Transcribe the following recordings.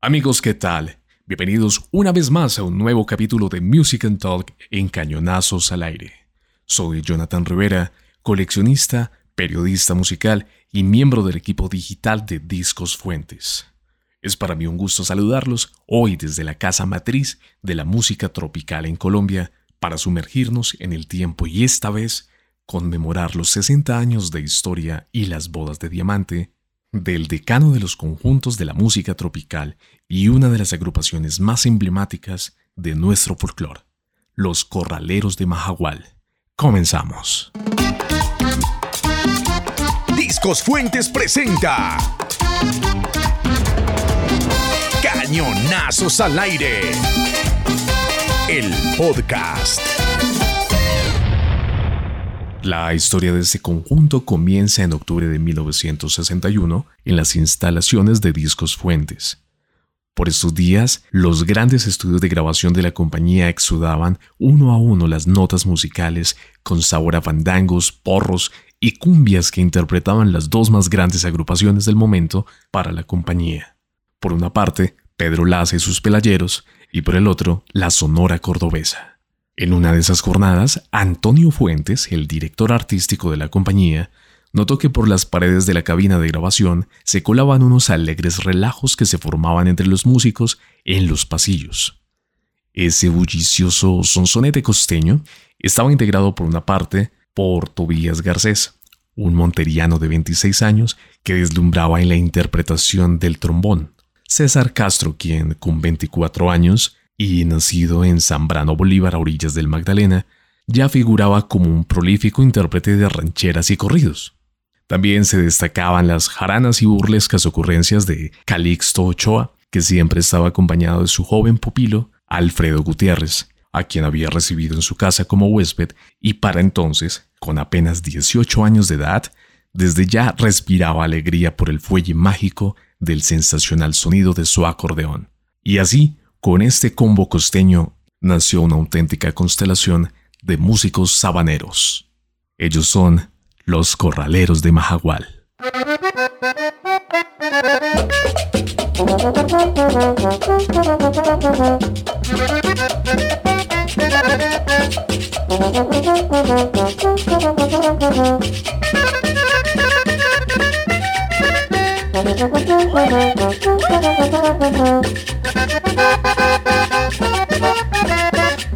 Amigos, ¿qué tal? Bienvenidos una vez más a un nuevo capítulo de Music and Talk en Cañonazos al Aire. Soy Jonathan Rivera, coleccionista, periodista musical y miembro del equipo digital de Discos Fuentes. Es para mí un gusto saludarlos hoy desde la casa matriz de la música tropical en Colombia para sumergirnos en el tiempo y esta vez conmemorar los 60 años de historia y las bodas de diamante del decano de los conjuntos de la música tropical y una de las agrupaciones más emblemáticas de nuestro folclore, los Corraleros de Majagual. Comenzamos. Discos Fuentes presenta Cañonazos al aire. El podcast. La historia de este conjunto comienza en octubre de 1961 en las instalaciones de Discos Fuentes. Por estos días, los grandes estudios de grabación de la compañía exudaban uno a uno las notas musicales con sabor a fandangos, porros y cumbias que interpretaban las dos más grandes agrupaciones del momento para la compañía. Por una parte, Pedro Laza y sus pelayeros, y por el otro, la Sonora Cordobesa. En una de esas jornadas, Antonio Fuentes, el director artístico de la compañía, notó que por las paredes de la cabina de grabación se colaban unos alegres relajos que se formaban entre los músicos en los pasillos. Ese bullicioso sonsonete costeño estaba integrado por una parte por Tobías Garcés, un monteriano de 26 años que deslumbraba en la interpretación del trombón. César Castro, quien con 24 años y nacido en Zambrano Bolívar a orillas del Magdalena, ya figuraba como un prolífico intérprete de rancheras y corridos. También se destacaban las jaranas y burlescas ocurrencias de Calixto Ochoa, que siempre estaba acompañado de su joven pupilo, Alfredo Gutiérrez, a quien había recibido en su casa como huésped y para entonces, con apenas 18 años de edad, desde ya respiraba alegría por el fuelle mágico del sensacional sonido de su acordeón. Y así con este combo costeño nació una auténtica constelación de músicos sabaneros. Ellos son los Corraleros de Majagual. Thank you.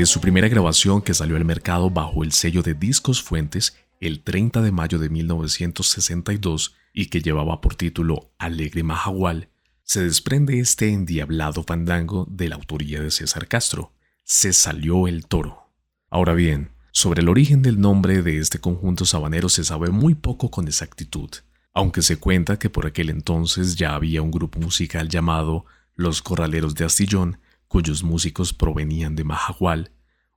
De su primera grabación que salió al mercado bajo el sello de Discos Fuentes el 30 de mayo de 1962 y que llevaba por título Alegre Majagual, se desprende este endiablado fandango de la autoría de César Castro. Se salió el toro. Ahora bien, sobre el origen del nombre de este conjunto sabanero se sabe muy poco con exactitud, aunque se cuenta que por aquel entonces ya había un grupo musical llamado Los Corraleros de Astillón, cuyos músicos provenían de Majagual,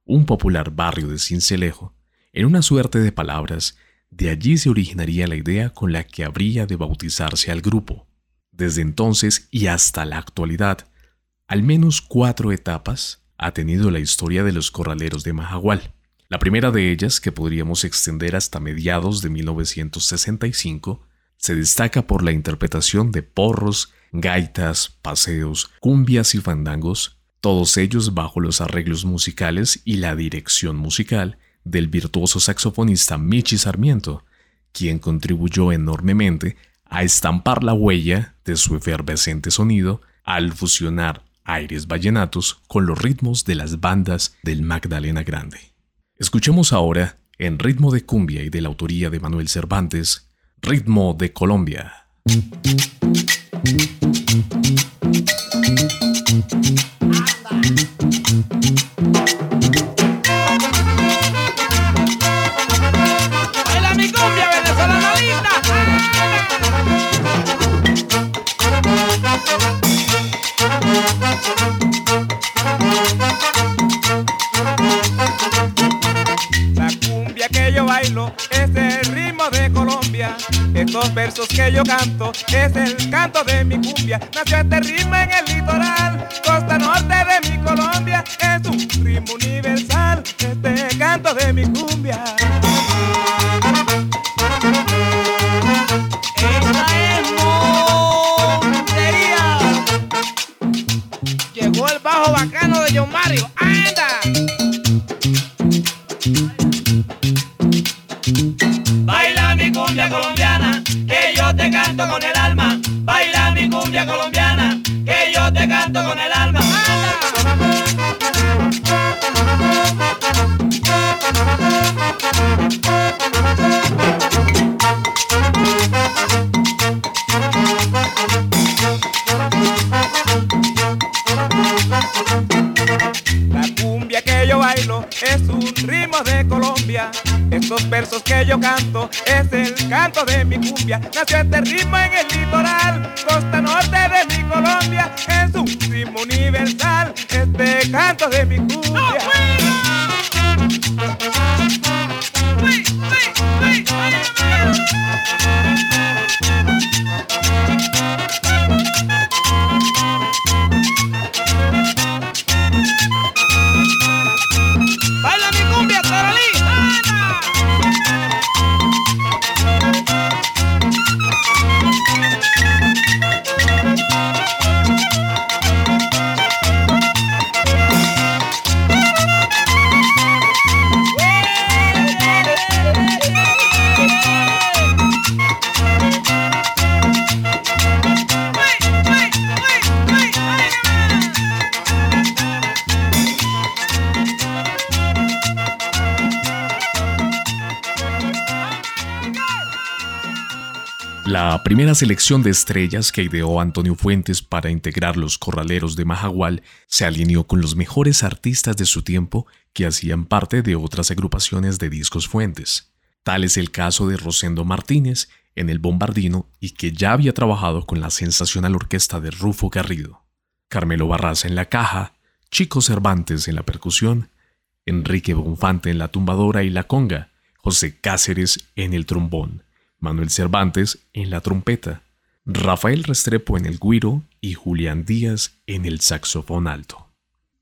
un popular barrio de Cincelejo. En una suerte de palabras, de allí se originaría la idea con la que habría de bautizarse al grupo. Desde entonces y hasta la actualidad, al menos cuatro etapas ha tenido la historia de los corraleros de Majagual. La primera de ellas, que podríamos extender hasta mediados de 1965, se destaca por la interpretación de porros, gaitas, paseos, cumbias y fandangos, todos ellos bajo los arreglos musicales y la dirección musical del virtuoso saxofonista Michi Sarmiento, quien contribuyó enormemente a estampar la huella de su efervescente sonido al fusionar aires vallenatos con los ritmos de las bandas del Magdalena Grande. Escuchemos ahora, en ritmo de cumbia y de la autoría de Manuel Cervantes, Ritmo de Colombia. Nació este con el alma. es un ritmo de Colombia. Estos versos que yo canto es el canto de mi cumbia. Nació este ritmo en el primera selección de estrellas que ideó Antonio Fuentes para integrar los corraleros de Majagual se alineó con los mejores artistas de su tiempo que hacían parte de otras agrupaciones de discos Fuentes. Tal es el caso de Rosendo Martínez en el Bombardino y que ya había trabajado con la sensacional orquesta de Rufo Garrido. Carmelo Barraza en la caja, Chico Cervantes en la percusión, Enrique Bonfante en la tumbadora y la conga, José Cáceres en el trombón, Manuel Cervantes en la trompeta, Rafael Restrepo en el guiro y Julián Díaz en el saxofón alto.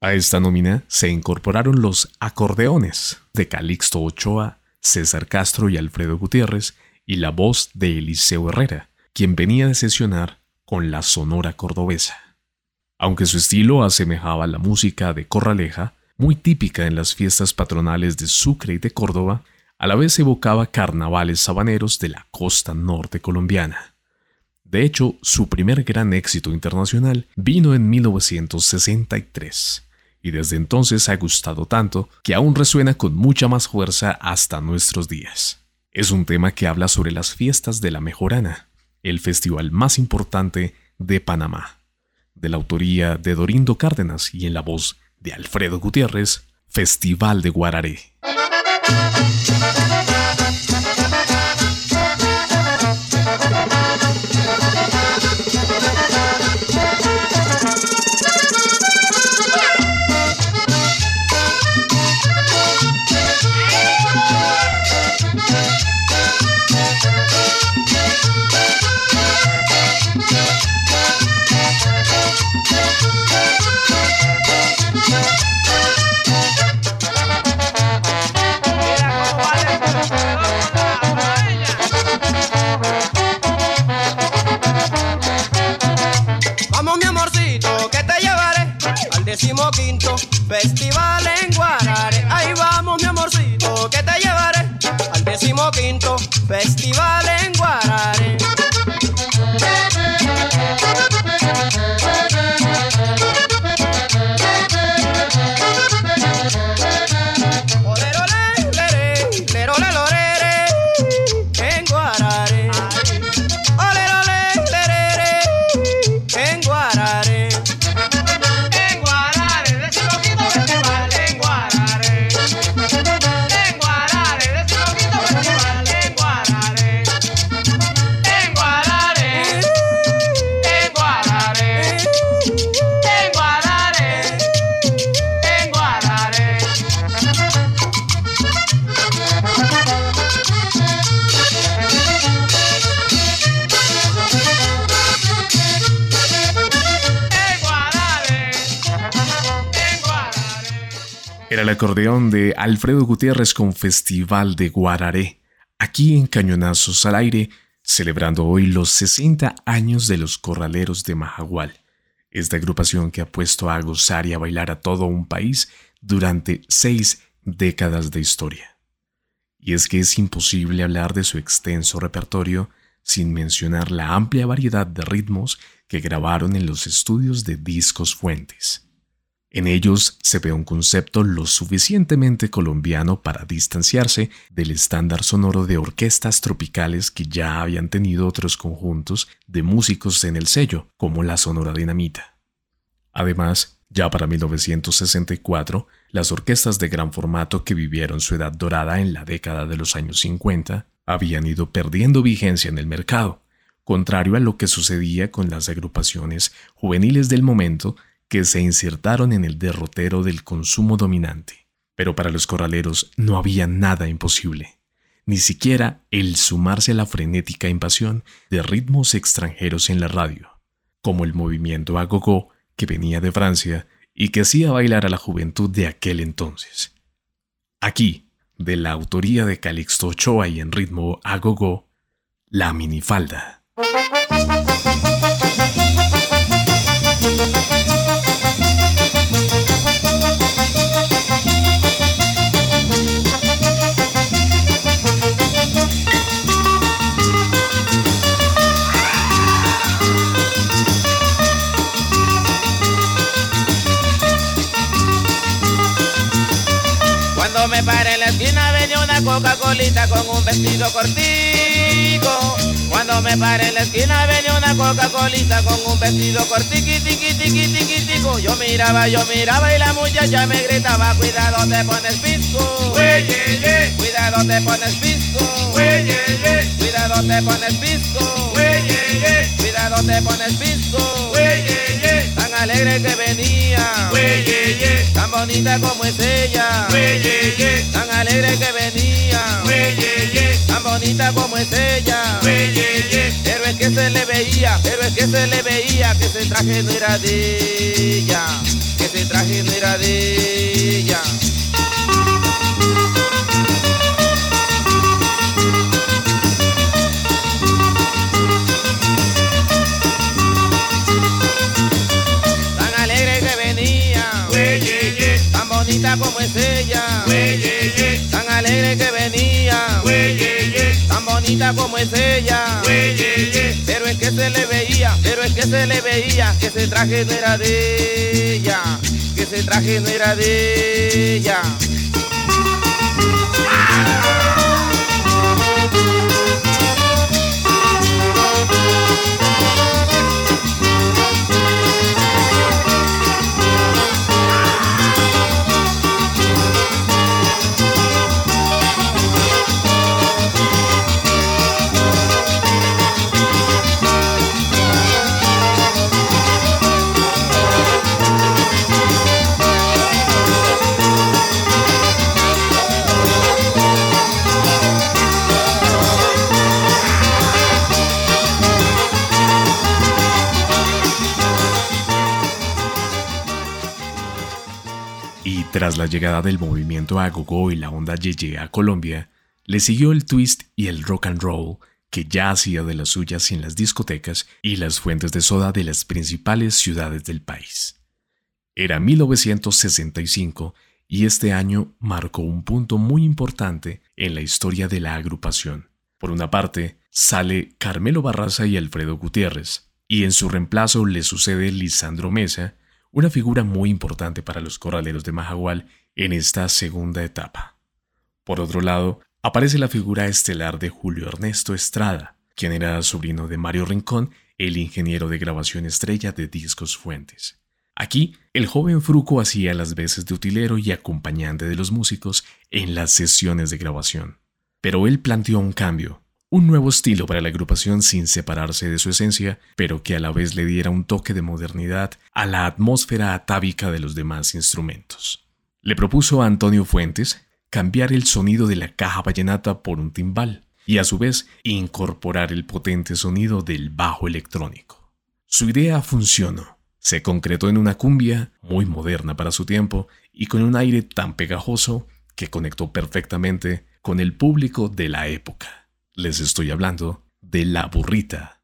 A esta nómina se incorporaron los acordeones de Calixto Ochoa, César Castro y Alfredo Gutiérrez y la voz de Eliseo Herrera, quien venía de sesionar con la Sonora Cordobesa. Aunque su estilo asemejaba la música de Corraleja, muy típica en las fiestas patronales de Sucre y de Córdoba, a la vez evocaba carnavales sabaneros de la costa norte colombiana. De hecho, su primer gran éxito internacional vino en 1963, y desde entonces ha gustado tanto que aún resuena con mucha más fuerza hasta nuestros días. Es un tema que habla sobre las fiestas de la Mejorana, el festival más importante de Panamá, de la autoría de Dorindo Cárdenas y en la voz de Alfredo Gutiérrez, Festival de Guararé. Thank you. Era el acordeón de Alfredo Gutiérrez con Festival de Guararé, aquí en Cañonazos al Aire, celebrando hoy los 60 años de los Corraleros de Majagual, esta agrupación que ha puesto a gozar y a bailar a todo un país durante seis décadas de historia. Y es que es imposible hablar de su extenso repertorio sin mencionar la amplia variedad de ritmos que grabaron en los estudios de Discos Fuentes. En ellos se ve un concepto lo suficientemente colombiano para distanciarse del estándar sonoro de orquestas tropicales que ya habían tenido otros conjuntos de músicos en el sello, como la Sonora Dinamita. Además, ya para 1964, las orquestas de gran formato que vivieron su edad dorada en la década de los años 50 habían ido perdiendo vigencia en el mercado, contrario a lo que sucedía con las agrupaciones juveniles del momento que se insertaron en el derrotero del consumo dominante. Pero para los corraleros no había nada imposible, ni siquiera el sumarse a la frenética invasión de ritmos extranjeros en la radio, como el movimiento agogó que venía de Francia y que hacía bailar a la juventud de aquel entonces. Aquí, de la autoría de Calixto Ochoa y en ritmo agogó, la minifalda. Una Coca-Colita con un vestido cortico. Cuando me paré en la esquina venía una Coca-Colita con un vestido cortico. Yo miraba, yo miraba y la muchacha me gritaba, cuidado te pones pisco. Cuidado te pones pisco. Cuidado te pones pisco. Cuidado te pones pisco. Alegre que venía. Tan bonita como es ella. Tan alegre que venía, tan bonita como es ella, pero es que se le veía, pero es que se le veía que ese traje no era de ella, que ese traje no era de ella. Como es ella. Tan alegre que venía, tan bonita como es ella, pero es que se le veía, pero es que se le veía que ese traje no era de ella, que ese traje no era de ella. Tras la llegada del movimiento agogó y la onda yeye a Colombia, le siguió el twist y el rock and roll, que ya hacía de las suyas en las discotecas y las fuentes de soda de las principales ciudades del país. Era 1965 y este año marcó un punto muy importante en la historia de la agrupación. Por una parte, sale Carmelo Barraza y Alfredo Gutiérrez, y en su reemplazo le sucede Lisandro Mesa, una figura muy importante para los corraleros de Majagual en esta segunda etapa. Por otro lado, aparece la figura estelar de Julio Ernesto Estrada, quien era sobrino de Mario Rincón, el ingeniero de grabación estrella de Discos Fuentes. Aquí, el joven Fruco hacía las veces de utilero y acompañante de los músicos en las sesiones de grabación. Pero él planteó un cambio, un nuevo estilo para la agrupación sin separarse de su esencia, pero que a la vez le diera un toque de modernidad a la atmósfera atávica de los demás instrumentos. Le propuso a Antonio Fuentes cambiar el sonido de la caja vallenata por un timbal y a su vez incorporar el potente sonido del bajo electrónico. Su idea funcionó. Se concretó en una cumbia muy moderna para su tiempo y con un aire tan pegajoso que conectó perfectamente con el público de la época. Les estoy hablando de la burrita.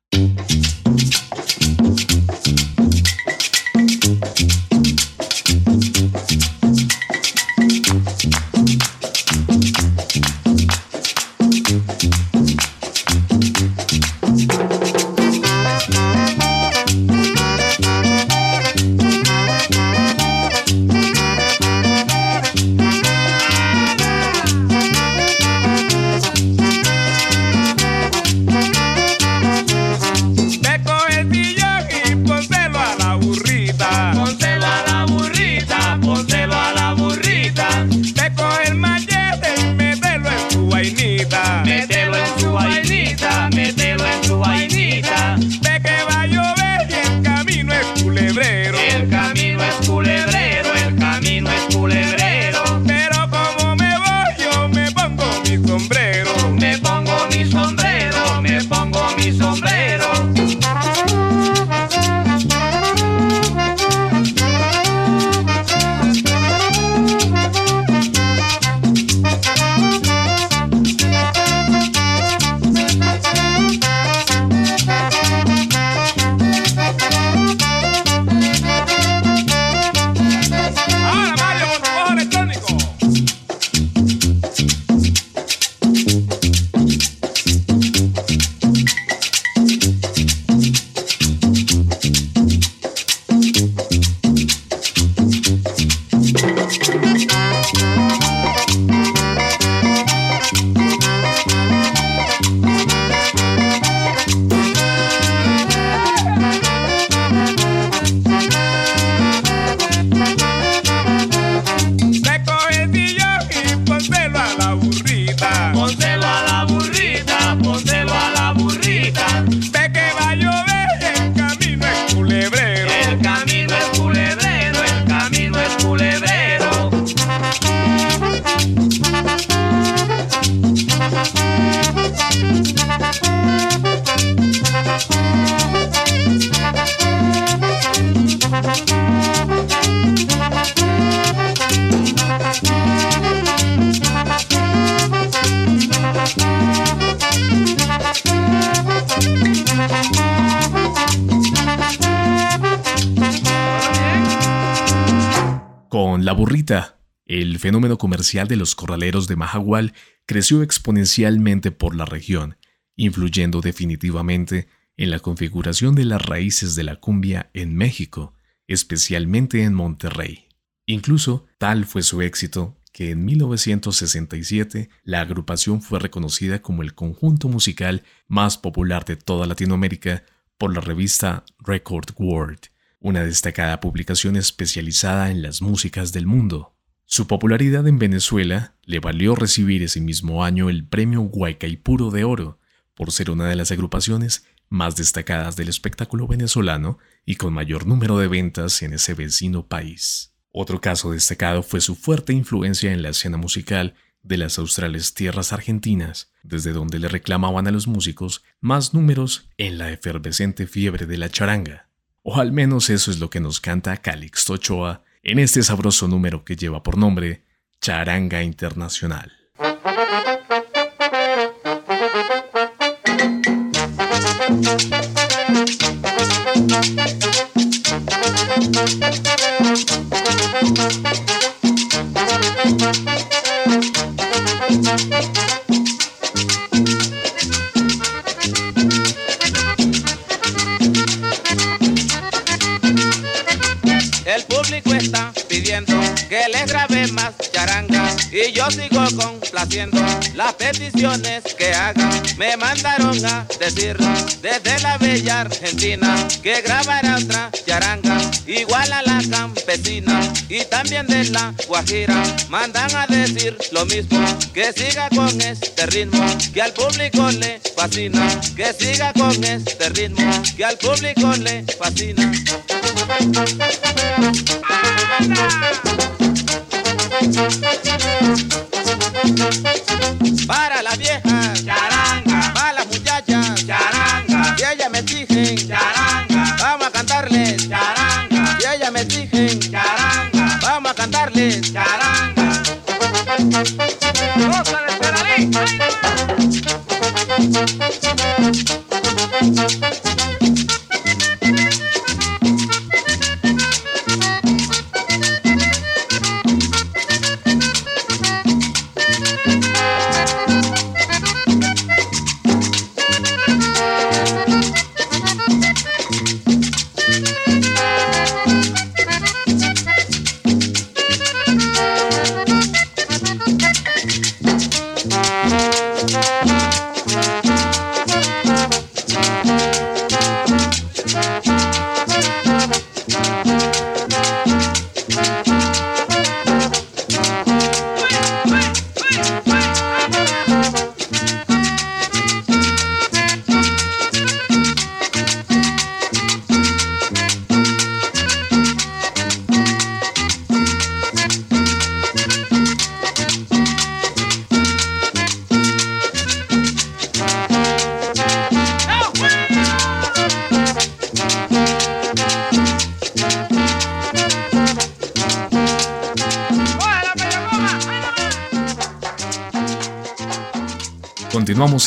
Con La Burrita, el fenómeno comercial de los corraleros de Mahahual creció exponencialmente por la región, influyendo definitivamente en la configuración de las raíces de la cumbia en México, especialmente en Monterrey. Incluso tal fue su éxito que en 1967 la agrupación fue reconocida como el conjunto musical más popular de toda Latinoamérica por la revista Record World, una destacada publicación especializada en las músicas del mundo. Su popularidad en Venezuela le valió recibir ese mismo año el premio Guaycaipuro de Oro, por ser una de las agrupaciones más destacadas del espectáculo venezolano y con mayor número de ventas en ese vecino país. Otro caso destacado fue su fuerte influencia en la escena musical de las australes tierras argentinas, desde donde le reclamaban a los músicos más números en la efervescente fiebre de la charanga. O al menos eso es lo que nos canta Calixto Ochoa en este sabroso número que lleva por nombre Charanga Internacional. El público está pidiendo que les grabe más charanga yo sigo complaciendo las peticiones que hagan. Me mandaron a decir desde la bella Argentina que grabara otra charanga igual a la campesina y también de la Guajira. Mandan a decir lo mismo, que siga con este ritmo que al público le fascina, que siga con este ritmo que al público le fascina. Para la vieja, charanga. Para las muchachas, charanga. Y ella me exigen, charanga. Vamos a cantarles, charanga. Y ella me exigen, charanga. Vamos a cantarles, charanga.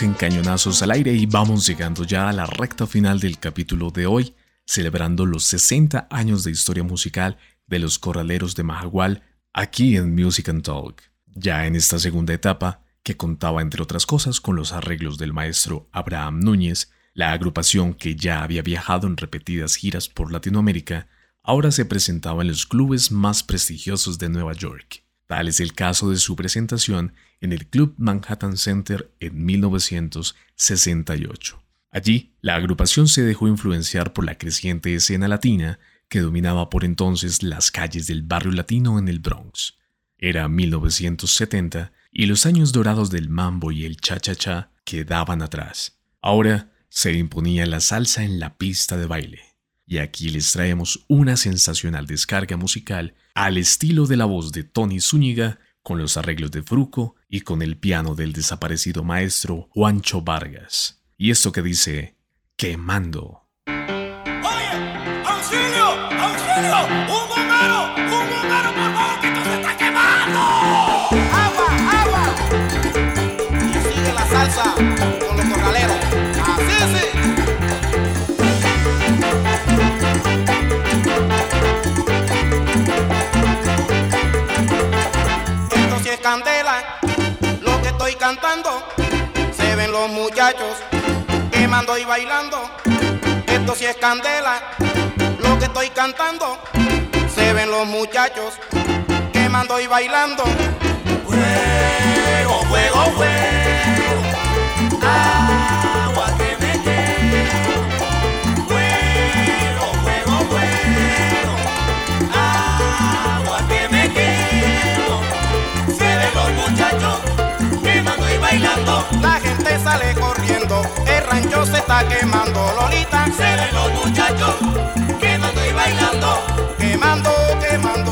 En Cañonazos al aire y vamos llegando ya a la recta final del capítulo de hoy, celebrando los 60 años de historia musical de los corraleros de Mahagual aquí en Music and Talk. Ya en esta segunda etapa, que contaba entre otras cosas con los arreglos del maestro Abraham Núñez, la agrupación que ya había viajado en repetidas giras por Latinoamérica, ahora se presentaba en los clubes más prestigiosos de Nueva York. Tal es el caso de su presentación en el Club Manhattan Center en 1968. Allí, la agrupación se dejó influenciar por la creciente escena latina que dominaba por entonces las calles del barrio latino en el Bronx. Era 1970 y los años dorados del mambo y el cha-cha-cha quedaban atrás. Ahora se imponía la salsa en la pista de baile. Y aquí les traemos una sensacional descarga musical al estilo de la voz de Tony Zúñiga, con los arreglos de Fruco y con el piano del desaparecido maestro Juancho Vargas. Y esto que dice, quemando. ¡Oye! ¡Auxilio! ¡Auxilio! Muchachos quemando y bailando. Esto sí es candela, lo que estoy cantando. Se ven los muchachos quemando y bailando. Fuego, fuego, fuego. Se está quemando, Lolita. Se ven los muchachos quemando y bailando. Quemando, quemando,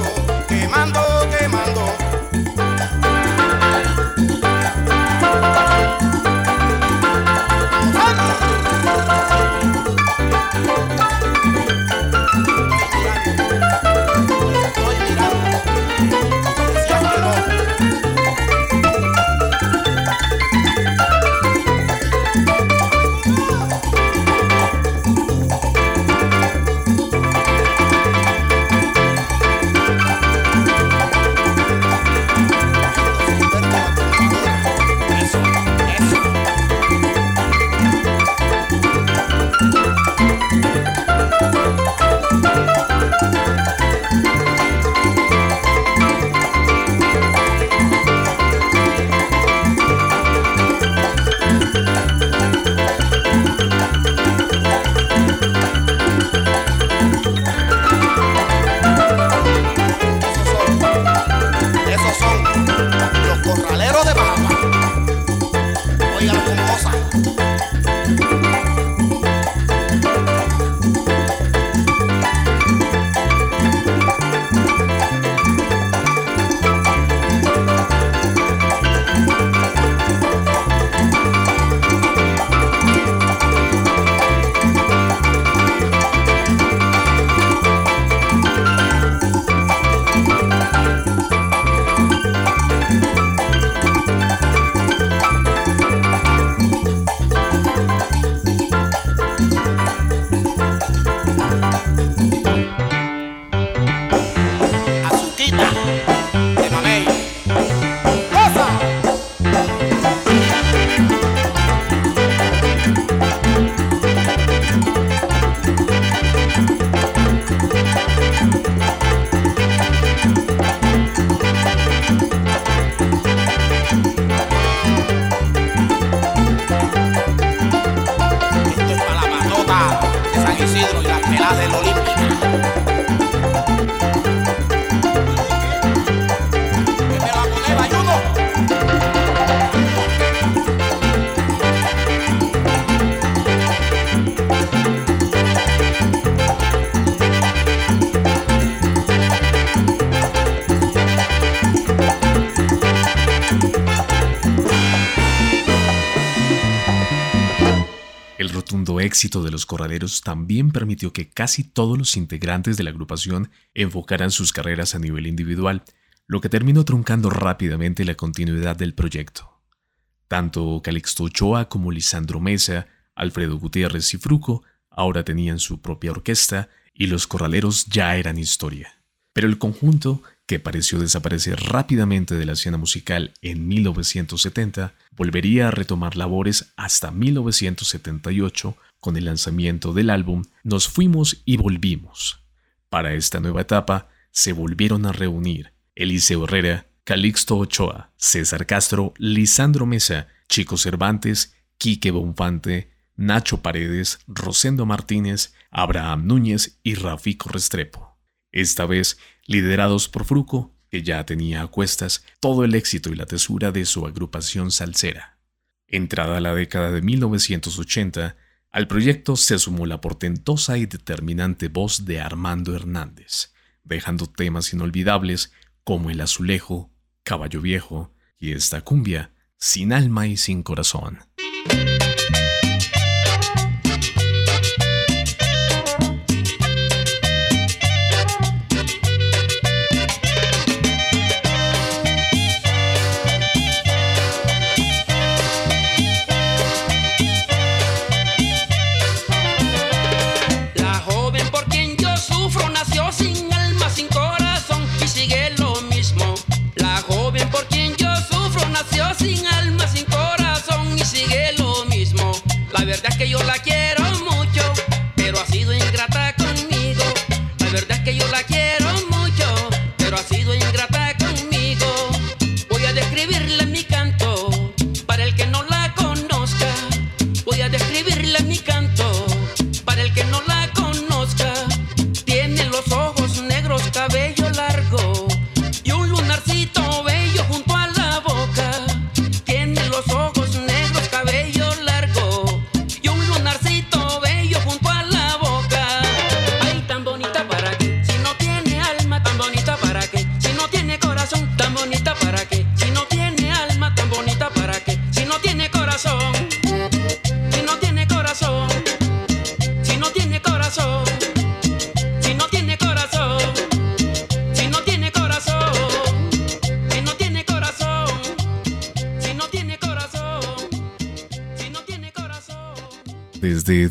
El rotundo éxito de los corraleros también permitió que casi todos los integrantes de la agrupación enfocaran sus carreras a nivel individual, lo que terminó truncando rápidamente la continuidad del proyecto. Tanto Calixto Ochoa como Lisandro Mesa, Alfredo Gutiérrez y Fruco ahora tenían su propia orquesta y los corraleros ya eran historia. Pero el conjunto, que pareció desaparecer rápidamente de la escena musical en 1970, volvería a retomar labores hasta 1978 con el lanzamiento del álbum Nos fuimos y volvimos. Para esta nueva etapa se volvieron a reunir Eliseo Herrera, Calixto Ochoa, César Castro, Lisandro Mesa, Chico Cervantes, Quique Bonfante, Nacho Paredes, Rosendo Martínez, Abraham Núñez y Rafico Restrepo. Esta vez liderados por Fruco, que ya tenía a cuestas todo el éxito y la tesura de su agrupación salsera. Entrada la década de 1980, al proyecto se sumó la portentosa y determinante voz de Armando Hernández, dejando temas inolvidables como El Azulejo, Caballo Viejo y esta cumbia, Sin Alma y Sin Corazón.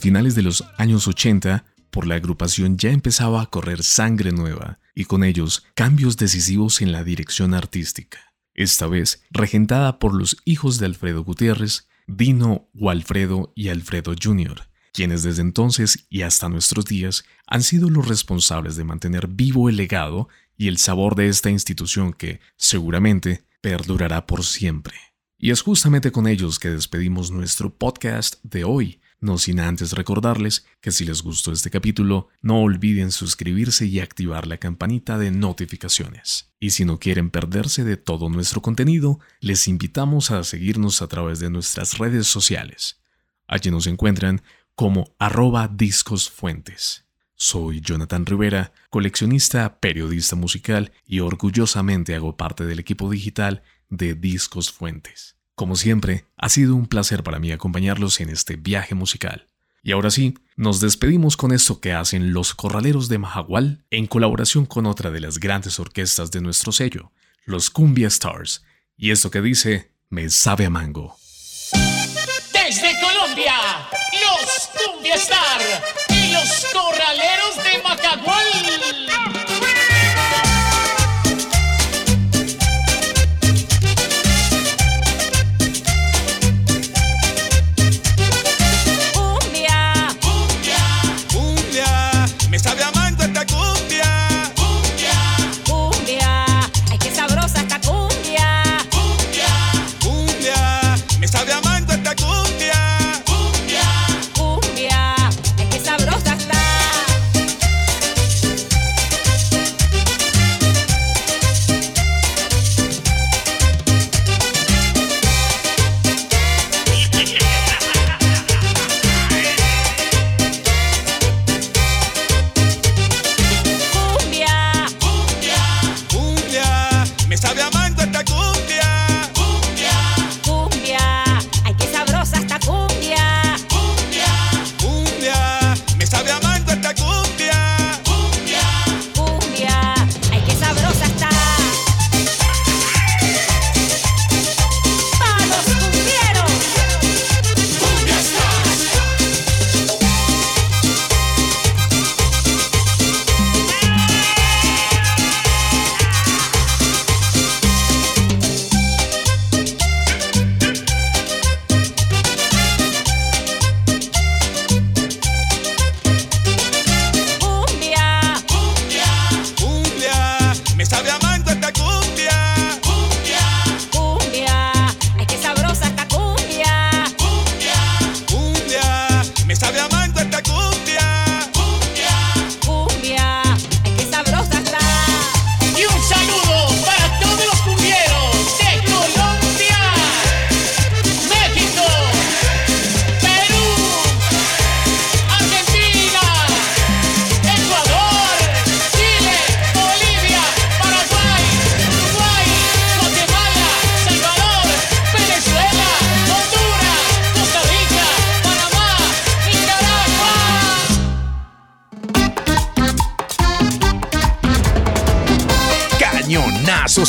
Finales de los años 80, por la agrupación ya empezaba a correr sangre nueva y con ellos cambios decisivos en la dirección artística. Esta vez regentada por los hijos de Alfredo Gutiérrez, Dino, Walfredo y Alfredo Jr., quienes desde entonces y hasta nuestros días han sido los responsables de mantener vivo el legado y el sabor de esta institución que, seguramente, perdurará por siempre. Y es justamente con ellos que despedimos nuestro podcast de hoy, no sin antes recordarles que si les gustó este capítulo, no olviden suscribirse y activar la campanita de notificaciones. Y si no quieren perderse de todo nuestro contenido, les invitamos a seguirnos a través de nuestras redes sociales. Allí nos encuentran como arroba discosfuentes. Soy Jonathan Rivera, coleccionista, periodista musical y orgullosamente hago parte del equipo digital de Discos Fuentes. Como siempre, ha sido un placer para mí acompañarlos en este viaje musical. Y ahora sí, nos despedimos con esto que hacen los Corraleros de Mahahual en colaboración con otra de las grandes orquestas de nuestro sello, los Cumbia Stars. Y esto que dice, me sabe a mango. Desde Colombia, los Cumbia Stars y los Corraleros de Mahahual.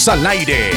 Al aire.